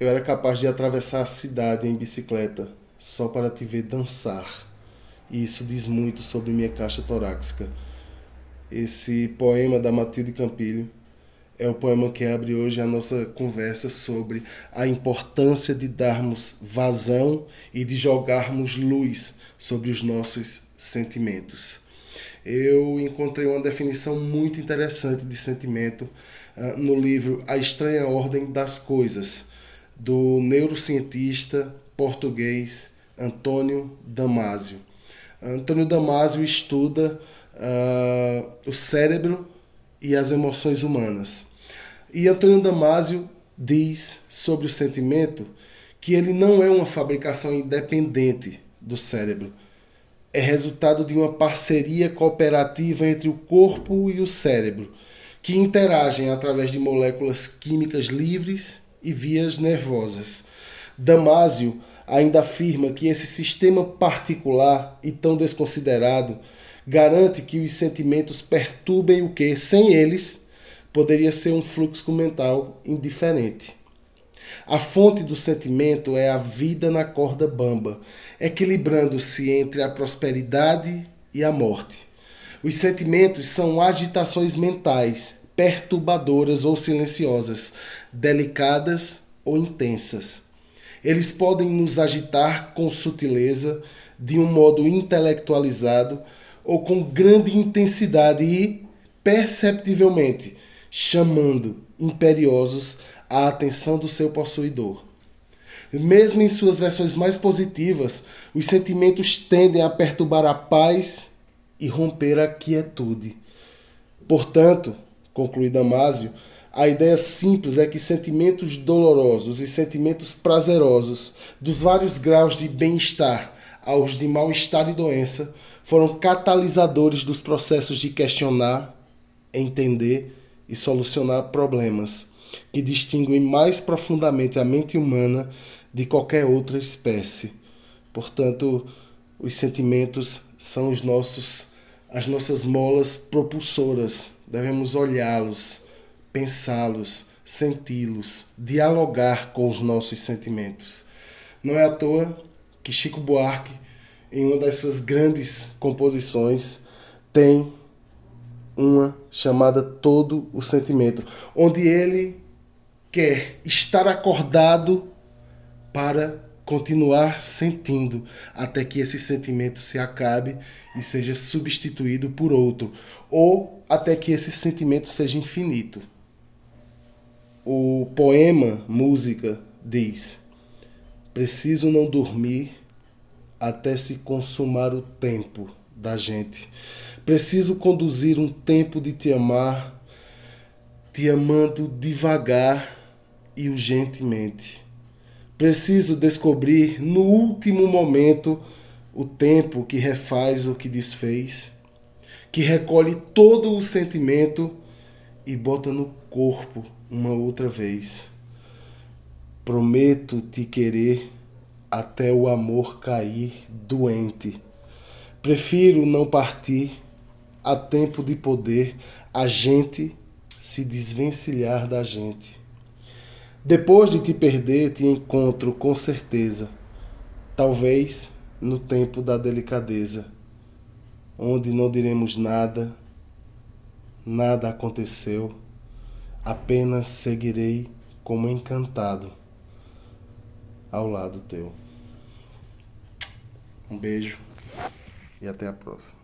eu era capaz de atravessar a cidade em bicicleta só para te ver dançar. E isso diz muito sobre minha caixa torácica. Esse poema da Matilde Campilho é o poema que abre hoje a nossa conversa sobre a importância de darmos vazão e de jogarmos luz sobre os nossos sentimentos. Eu encontrei uma definição muito interessante de sentimento uh, no livro A Estranha Ordem das Coisas, do neurocientista português Antônio Damasio. Antônio Damasio estuda uh, o cérebro e as emoções humanas. E Antônio Damasio diz sobre o sentimento que ele não é uma fabricação independente do cérebro. É resultado de uma parceria cooperativa entre o corpo e o cérebro, que interagem através de moléculas químicas livres e vias nervosas. Damasio ainda afirma que esse sistema particular e tão desconsiderado garante que os sentimentos perturbem o que, sem eles, poderia ser um fluxo mental indiferente. A fonte do sentimento é a vida na corda bamba, equilibrando-se entre a prosperidade e a morte. Os sentimentos são agitações mentais, perturbadoras ou silenciosas, delicadas ou intensas. Eles podem nos agitar com sutileza, de um modo intelectualizado ou com grande intensidade e, perceptivelmente, chamando imperiosos a atenção do seu possuidor. Mesmo em suas versões mais positivas, os sentimentos tendem a perturbar a paz e romper a quietude. Portanto, conclui Damásio, a ideia simples é que sentimentos dolorosos e sentimentos prazerosos, dos vários graus de bem-estar aos de mal-estar e doença, foram catalisadores dos processos de questionar, entender e solucionar problemas que distinguem mais profundamente a mente humana de qualquer outra espécie. Portanto, os sentimentos são os nossos as nossas molas propulsoras. Devemos olhá-los, pensá-los, senti-los, dialogar com os nossos sentimentos. Não é à toa que Chico Buarque, em uma das suas grandes composições, tem uma chamada Todo o Sentimento, onde ele quer estar acordado para continuar sentindo até que esse sentimento se acabe e seja substituído por outro, ou até que esse sentimento seja infinito. O poema, música, diz: Preciso não dormir até se consumar o tempo da gente. Preciso conduzir um tempo de te amar, te amando devagar e urgentemente. Preciso descobrir no último momento o tempo que refaz o que desfez, que recolhe todo o sentimento e bota no corpo uma outra vez. Prometo te querer até o amor cair doente. Prefiro não partir a tempo de poder a gente se desvencilhar da gente. Depois de te perder, te encontro com certeza, talvez no tempo da delicadeza, onde não diremos nada, nada aconteceu, apenas seguirei como encantado ao lado teu. Um beijo e até a próxima.